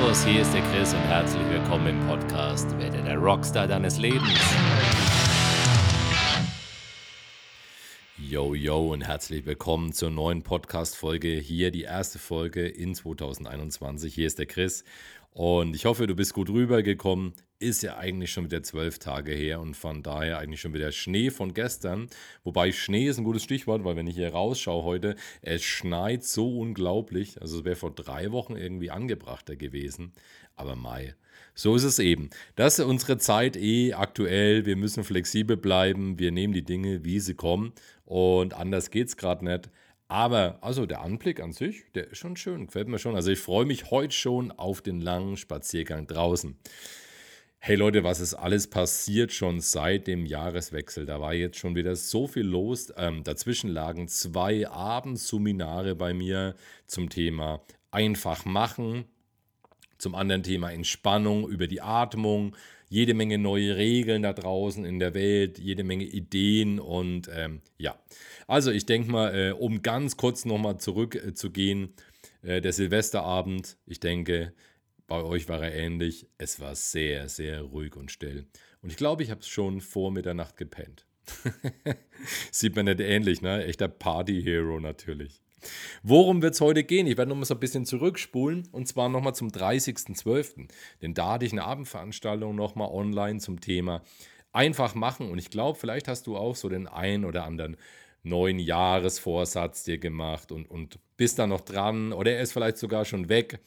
Servus, hier ist der Chris und herzlich willkommen im Podcast Werde der Rockstar deines Lebens. Yo, yo und herzlich willkommen zur neuen Podcast-Folge. Hier die erste Folge in 2021. Hier ist der Chris und ich hoffe, du bist gut rübergekommen. Ist ja eigentlich schon wieder zwölf Tage her und von daher eigentlich schon wieder Schnee von gestern. Wobei Schnee ist ein gutes Stichwort, weil wenn ich hier rausschaue heute, es schneit so unglaublich. Also es wäre vor drei Wochen irgendwie angebrachter gewesen. Aber Mai. So ist es eben. Das ist unsere Zeit eh aktuell. Wir müssen flexibel bleiben. Wir nehmen die Dinge, wie sie kommen. Und anders geht es gerade nicht. Aber also der Anblick an sich, der ist schon schön, gefällt mir schon. Also ich freue mich heute schon auf den langen Spaziergang draußen. Hey Leute, was ist alles passiert schon seit dem Jahreswechsel? Da war jetzt schon wieder so viel los. Ähm, dazwischen lagen zwei Abendseminare bei mir zum Thema einfach machen, zum anderen Thema Entspannung über die Atmung, jede Menge neue Regeln da draußen in der Welt, jede Menge Ideen und ähm, ja. Also ich denke mal, äh, um ganz kurz nochmal zurückzugehen, äh, äh, der Silvesterabend, ich denke, bei euch war er ähnlich. Es war sehr, sehr ruhig und still. Und ich glaube, ich habe es schon vor Mitternacht gepennt. Sieht man nicht ähnlich, ne? Echter Party-Hero natürlich. Worum wird es heute gehen? Ich werde nochmal so ein bisschen zurückspulen und zwar nochmal zum 30.12. Denn da hatte ich eine Abendveranstaltung nochmal online zum Thema einfach machen und ich glaube, vielleicht hast du auch so den einen oder anderen neuen Jahresvorsatz dir gemacht und, und bist da noch dran oder er ist vielleicht sogar schon weg.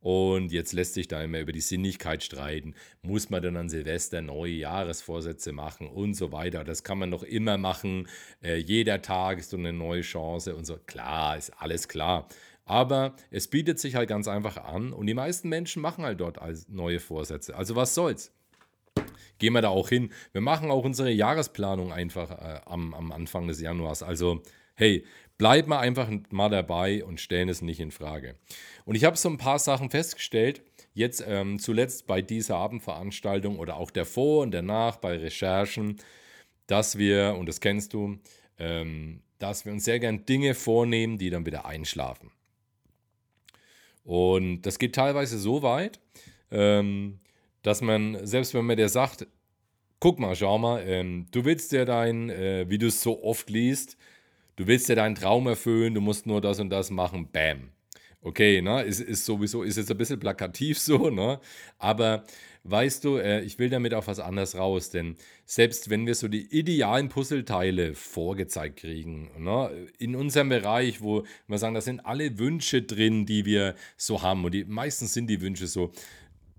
Und jetzt lässt sich da immer über die Sinnigkeit streiten. Muss man dann an Silvester neue Jahresvorsätze machen und so weiter? Das kann man noch immer machen. Äh, jeder Tag ist so eine neue Chance und so. Klar, ist alles klar. Aber es bietet sich halt ganz einfach an und die meisten Menschen machen halt dort neue Vorsätze. Also was soll's? gehen wir da auch hin. Wir machen auch unsere Jahresplanung einfach äh, am, am Anfang des Januars. Also, hey, bleib mal einfach mal dabei und stellen es nicht in Frage. Und ich habe so ein paar Sachen festgestellt, jetzt ähm, zuletzt bei dieser Abendveranstaltung oder auch davor und danach bei Recherchen, dass wir, und das kennst du, ähm, dass wir uns sehr gern Dinge vornehmen, die dann wieder einschlafen. Und das geht teilweise so weit, ähm, dass man, selbst wenn man dir sagt, guck mal, schau mal, ähm, du willst dir dein, äh, wie du es so oft liest, du willst dir deinen Traum erfüllen, du musst nur das und das machen, bam. Okay, ne, ist, ist sowieso, ist jetzt ein bisschen plakativ so, ne, aber weißt du, äh, ich will damit auf was anderes raus, denn selbst wenn wir so die idealen Puzzleteile vorgezeigt kriegen, ne, in unserem Bereich, wo wir sagen, da sind alle Wünsche drin, die wir so haben und die meistens sind die Wünsche so,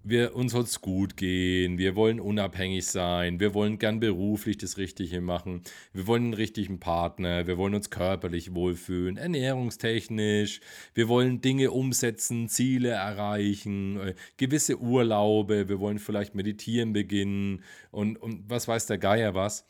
wir, uns soll es gut gehen, wir wollen unabhängig sein, wir wollen gern beruflich das Richtige machen, wir wollen einen richtigen Partner, wir wollen uns körperlich wohlfühlen, ernährungstechnisch, wir wollen Dinge umsetzen, Ziele erreichen, äh, gewisse Urlaube, wir wollen vielleicht meditieren beginnen und, und was weiß der Geier was.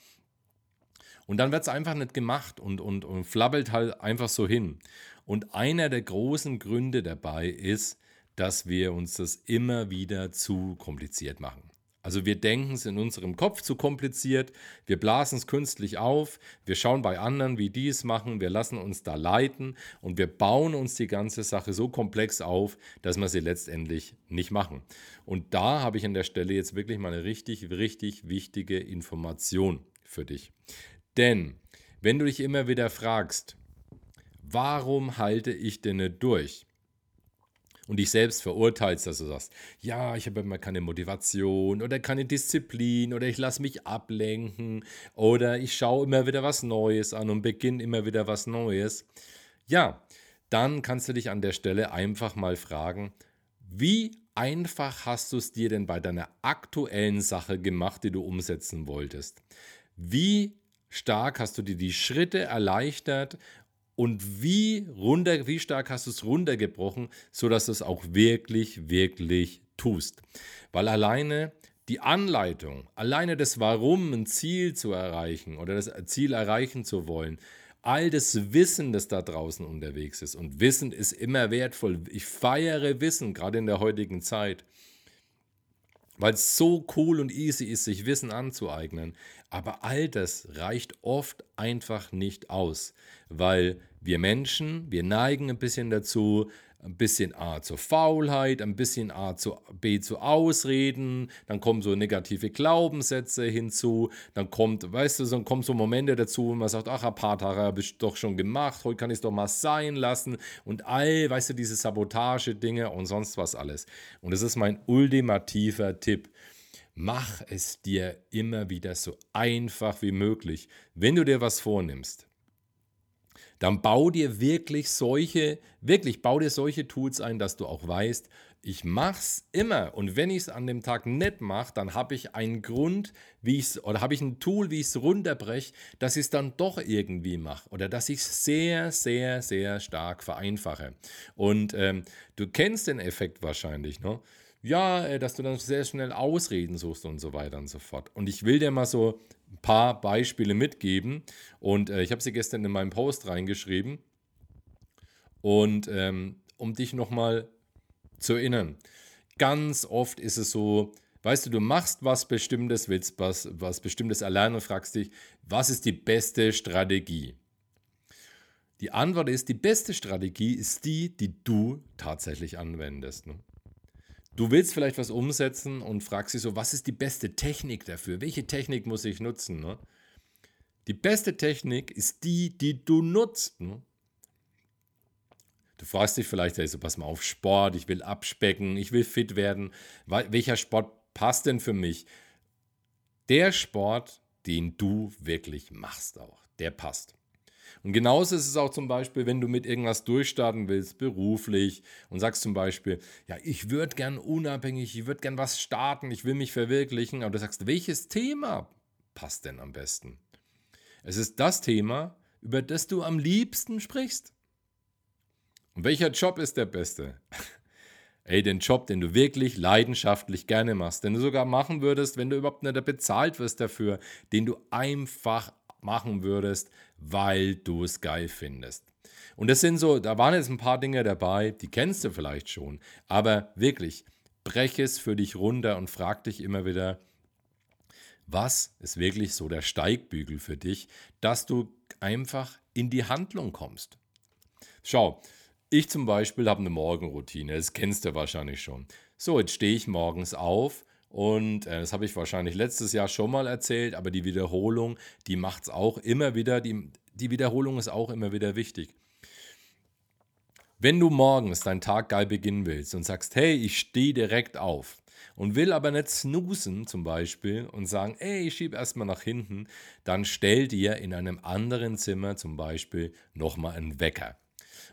Und dann wird es einfach nicht gemacht und, und, und flabbelt halt einfach so hin. Und einer der großen Gründe dabei ist, dass wir uns das immer wieder zu kompliziert machen. Also wir denken es in unserem Kopf zu kompliziert, wir blasen es künstlich auf, wir schauen bei anderen, wie die es machen, wir lassen uns da leiten und wir bauen uns die ganze Sache so komplex auf, dass wir sie letztendlich nicht machen. Und da habe ich an der Stelle jetzt wirklich mal eine richtig, richtig wichtige Information für dich. Denn wenn du dich immer wieder fragst, warum halte ich denn nicht durch? Und dich selbst verurteilst, dass du sagst, ja, ich habe immer keine Motivation oder keine Disziplin oder ich lasse mich ablenken oder ich schaue immer wieder was Neues an und beginne immer wieder was Neues, ja, dann kannst du dich an der Stelle einfach mal fragen, wie einfach hast du es dir denn bei deiner aktuellen Sache gemacht, die du umsetzen wolltest? Wie stark hast du dir die Schritte erleichtert und wie, runter, wie stark hast du es runtergebrochen, sodass du es auch wirklich, wirklich tust. Weil alleine die Anleitung, alleine das Warum, ein Ziel zu erreichen oder das Ziel erreichen zu wollen, all das Wissen, das da draußen unterwegs ist. Und Wissen ist immer wertvoll. Ich feiere Wissen, gerade in der heutigen Zeit weil es so cool und easy ist, sich Wissen anzueignen. Aber all das reicht oft einfach nicht aus, weil wir Menschen, wir neigen ein bisschen dazu, ein bisschen A zur Faulheit, ein bisschen A zu B zu Ausreden, dann kommen so negative Glaubenssätze hinzu, dann kommt, weißt du, dann kommen so Momente dazu, wo man sagt, ach, ein paar Tage habe ich doch schon gemacht, heute kann ich es doch mal sein lassen und all, weißt du, diese Sabotage-Dinge und sonst was alles. Und das ist mein ultimativer Tipp. Mach es dir immer wieder so einfach wie möglich, wenn du dir was vornimmst dann bau dir wirklich solche, wirklich bau dir solche Tools ein, dass du auch weißt, ich mach's immer und wenn ich es an dem Tag nicht mache, dann habe ich einen Grund, wie ich oder habe ich ein Tool, wie ich es runterbreche, dass ich es dann doch irgendwie mache oder dass ich es sehr, sehr, sehr stark vereinfache. Und ähm, du kennst den Effekt wahrscheinlich, ne? Ja, äh, dass du dann sehr schnell Ausreden suchst und so weiter und so fort. Und ich will dir mal so ein paar Beispiele mitgeben. Und äh, ich habe sie gestern in meinem Post reingeschrieben. Und ähm, um dich nochmal zu erinnern, ganz oft ist es so, weißt du, du machst was Bestimmtes, willst was, was Bestimmtes erlernen und fragst dich, was ist die beste Strategie? Die Antwort ist, die beste Strategie ist die, die du tatsächlich anwendest. Ne? Du willst vielleicht was umsetzen und fragst dich so, was ist die beste Technik dafür? Welche Technik muss ich nutzen? Ne? Die beste Technik ist die, die du nutzt. Ne? Du fragst dich vielleicht, hey, so pass mal auf Sport, ich will abspecken, ich will fit werden. Welcher Sport passt denn für mich? Der Sport, den du wirklich machst auch, der passt. Und genauso ist es auch zum Beispiel, wenn du mit irgendwas durchstarten willst, beruflich, und sagst zum Beispiel, ja, ich würde gern unabhängig, ich würde gern was starten, ich will mich verwirklichen, aber du sagst, welches Thema passt denn am besten? Es ist das Thema, über das du am liebsten sprichst. Und welcher Job ist der beste? Ey, den Job, den du wirklich leidenschaftlich gerne machst, den du sogar machen würdest, wenn du überhaupt nicht bezahlt wirst dafür, den du einfach machen würdest, weil du es geil findest. Und das sind so, da waren jetzt ein paar Dinge dabei, die kennst du vielleicht schon, aber wirklich, brech es für dich runter und frag dich immer wieder, was ist wirklich so der Steigbügel für dich, dass du einfach in die Handlung kommst. Schau, ich zum Beispiel habe eine Morgenroutine, das kennst du wahrscheinlich schon. So, jetzt stehe ich morgens auf und äh, das habe ich wahrscheinlich letztes Jahr schon mal erzählt, aber die Wiederholung, die macht es auch immer wieder, die, die Wiederholung ist auch immer wieder wichtig. Wenn du morgens deinen Tag geil beginnen willst und sagst, hey, ich stehe direkt auf und will aber nicht snoosen zum Beispiel und sagen, ey, ich schiebe erstmal nach hinten, dann stell dir in einem anderen Zimmer zum Beispiel nochmal einen Wecker.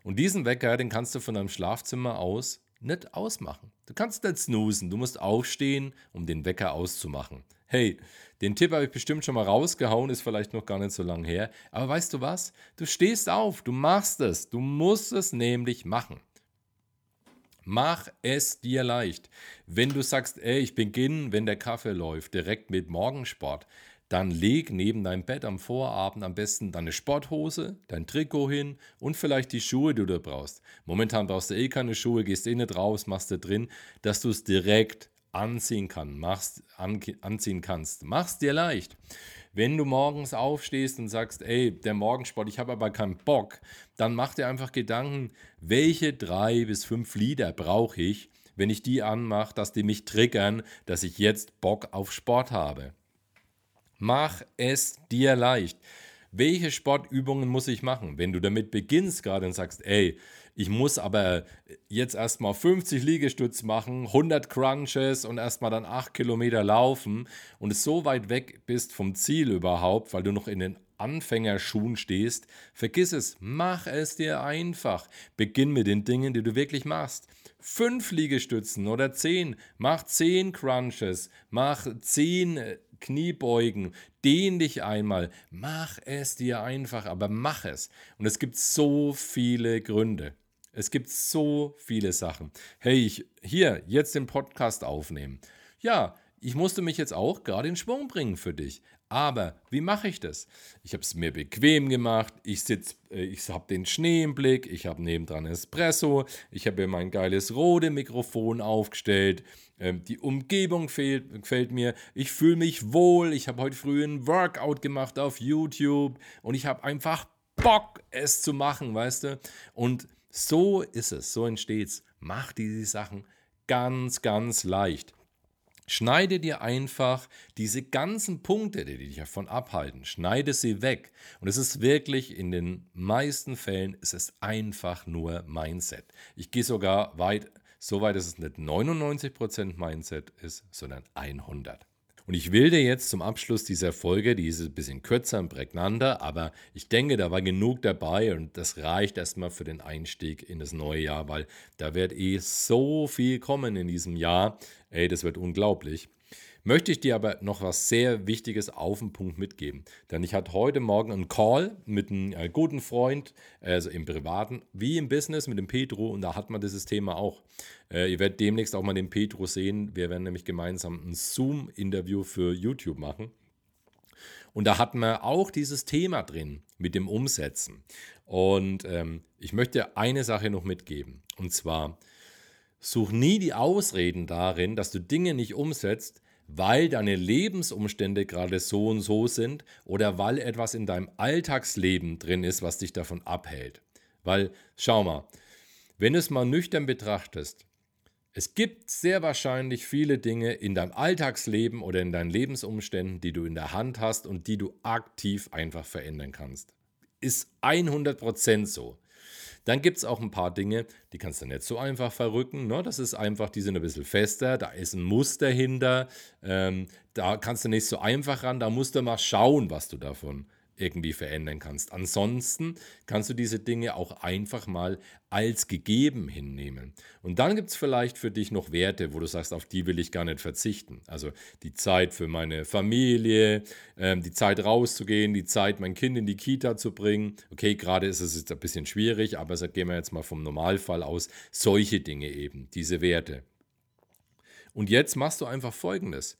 Und diesen Wecker, den kannst du von deinem Schlafzimmer aus nicht ausmachen. Du kannst nicht snoosen, du musst aufstehen, um den Wecker auszumachen. Hey, den Tipp habe ich bestimmt schon mal rausgehauen, ist vielleicht noch gar nicht so lange her. Aber weißt du was? Du stehst auf, du machst es, du musst es nämlich machen. Mach es dir leicht. Wenn du sagst, ey, ich beginne, wenn der Kaffee läuft, direkt mit Morgensport, dann leg neben deinem Bett am Vorabend am besten deine Sporthose, dein Trikot hin und vielleicht die Schuhe, die du brauchst. Momentan brauchst du eh keine Schuhe, gehst eh nicht raus, machst du drin, dass du es direkt anziehen, kann, machst, an, anziehen kannst. Mach's dir leicht. Wenn du morgens aufstehst und sagst, ey, der Morgensport, ich habe aber keinen Bock, dann mach dir einfach Gedanken, welche drei bis fünf Lieder brauche ich, wenn ich die anmache, dass die mich triggern, dass ich jetzt Bock auf Sport habe. Mach es dir leicht. Welche Sportübungen muss ich machen? Wenn du damit beginnst gerade und sagst, ey, ich muss aber jetzt erstmal 50 Liegestütz machen, 100 Crunches und erstmal dann 8 Kilometer laufen und es so weit weg bist vom Ziel überhaupt, weil du noch in den Anfängerschuhen stehst, vergiss es, mach es dir einfach. Beginn mit den Dingen, die du wirklich machst. Fünf Liegestützen oder zehn, mach zehn Crunches, mach zehn Kniebeugen, dehn dich einmal, mach es dir einfach, aber mach es. Und es gibt so viele Gründe. Es gibt so viele Sachen. Hey, ich hier jetzt den Podcast aufnehmen. Ja, ich musste mich jetzt auch gerade in Schwung bringen für dich. Aber wie mache ich das? Ich habe es mir bequem gemacht. Ich sitze, äh, ich habe den Schnee im Blick. Ich habe nebendran Espresso. Ich habe mir mein geiles Rode Mikrofon aufgestellt. Ähm, die Umgebung fehlt, gefällt mir. Ich fühle mich wohl. Ich habe heute früh ein Workout gemacht auf YouTube und ich habe einfach Bock, es zu machen, weißt du? Und So ist es, so entsteht es. Mach diese Sachen ganz, ganz leicht. Schneide dir einfach diese ganzen Punkte, die dich davon abhalten, schneide sie weg. Und es ist wirklich, in den meisten Fällen, es ist einfach nur Mindset. Ich gehe sogar weit, so weit, dass es nicht 99% Mindset ist, sondern 100%. Und ich will dir jetzt zum Abschluss dieser Folge, die ist ein bisschen kürzer und prägnanter, aber ich denke, da war genug dabei und das reicht erstmal für den Einstieg in das neue Jahr, weil da wird eh so viel kommen in diesem Jahr. Ey, das wird unglaublich möchte ich dir aber noch was sehr Wichtiges auf den Punkt mitgeben. Denn ich hatte heute Morgen einen Call mit einem äh, guten Freund, also im Privaten wie im Business mit dem Petro und da hat man dieses Thema auch. Äh, ihr werdet demnächst auch mal den Petro sehen. Wir werden nämlich gemeinsam ein Zoom-Interview für YouTube machen. Und da hatten wir auch dieses Thema drin mit dem Umsetzen. Und ähm, ich möchte eine Sache noch mitgeben. Und zwar, such nie die Ausreden darin, dass du Dinge nicht umsetzt, weil deine Lebensumstände gerade so und so sind oder weil etwas in deinem Alltagsleben drin ist, was dich davon abhält. Weil, schau mal, wenn du es mal nüchtern betrachtest, es gibt sehr wahrscheinlich viele Dinge in deinem Alltagsleben oder in deinen Lebensumständen, die du in der Hand hast und die du aktiv einfach verändern kannst. Ist 100% so. Dann gibt es auch ein paar Dinge, die kannst du nicht so einfach verrücken. Ne? Das ist einfach, die sind ein bisschen fester, da ist ein Muster hinter. Ähm, da kannst du nicht so einfach ran, da musst du mal schauen, was du davon irgendwie verändern kannst. Ansonsten kannst du diese Dinge auch einfach mal als gegeben hinnehmen. Und dann gibt es vielleicht für dich noch Werte, wo du sagst, auf die will ich gar nicht verzichten. Also die Zeit für meine Familie, ähm, die Zeit rauszugehen, die Zeit, mein Kind in die Kita zu bringen. Okay, gerade ist es jetzt ein bisschen schwierig, aber gehen wir jetzt mal vom Normalfall aus. Solche Dinge eben, diese Werte. Und jetzt machst du einfach Folgendes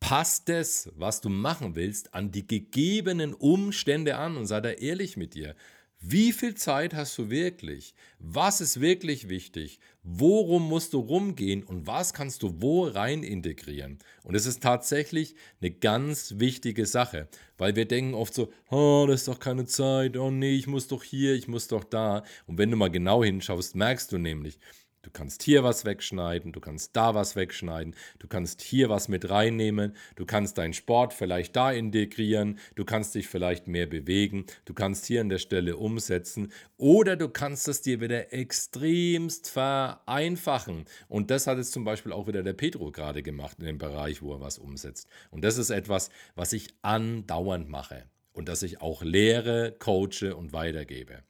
passt es, was du machen willst, an die gegebenen Umstände an und sei da ehrlich mit dir. Wie viel Zeit hast du wirklich? Was ist wirklich wichtig? Worum musst du rumgehen und was kannst du wo rein integrieren? Und es ist tatsächlich eine ganz wichtige Sache, weil wir denken oft so, oh, das ist doch keine Zeit, oh nee, ich muss doch hier, ich muss doch da. Und wenn du mal genau hinschaust, merkst du nämlich, Du kannst hier was wegschneiden, du kannst da was wegschneiden, du kannst hier was mit reinnehmen, du kannst deinen Sport vielleicht da integrieren, du kannst dich vielleicht mehr bewegen, du kannst hier an der Stelle umsetzen oder du kannst es dir wieder extremst vereinfachen. Und das hat jetzt zum Beispiel auch wieder der Petro gerade gemacht in dem Bereich, wo er was umsetzt. Und das ist etwas, was ich andauernd mache und das ich auch lehre, coache und weitergebe.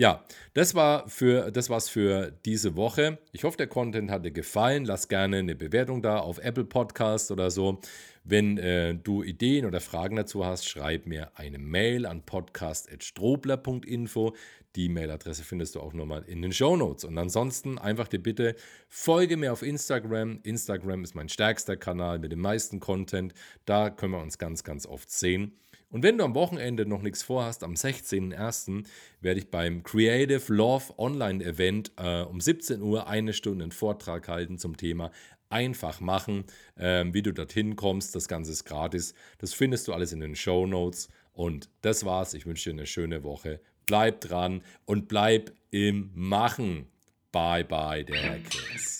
Ja, das war für das war's für diese Woche. Ich hoffe, der Content hat dir gefallen. Lass gerne eine Bewertung da auf Apple Podcast oder so. Wenn äh, du Ideen oder Fragen dazu hast, schreib mir eine Mail an podcast.strobler.info. Die Mailadresse findest du auch nochmal in den Show Notes. Und ansonsten einfach die Bitte, folge mir auf Instagram. Instagram ist mein stärkster Kanal mit dem meisten Content. Da können wir uns ganz, ganz oft sehen. Und wenn du am Wochenende noch nichts vorhast, am 16.01. werde ich beim Creative Love Online Event äh, um 17 Uhr eine Stunde einen Vortrag halten zum Thema einfach machen, äh, wie du dorthin kommst. Das Ganze ist gratis. Das findest du alles in den Show Notes. Und das war's. Ich wünsche dir eine schöne Woche. Bleib dran und bleib im Machen. Bye bye, der Chris.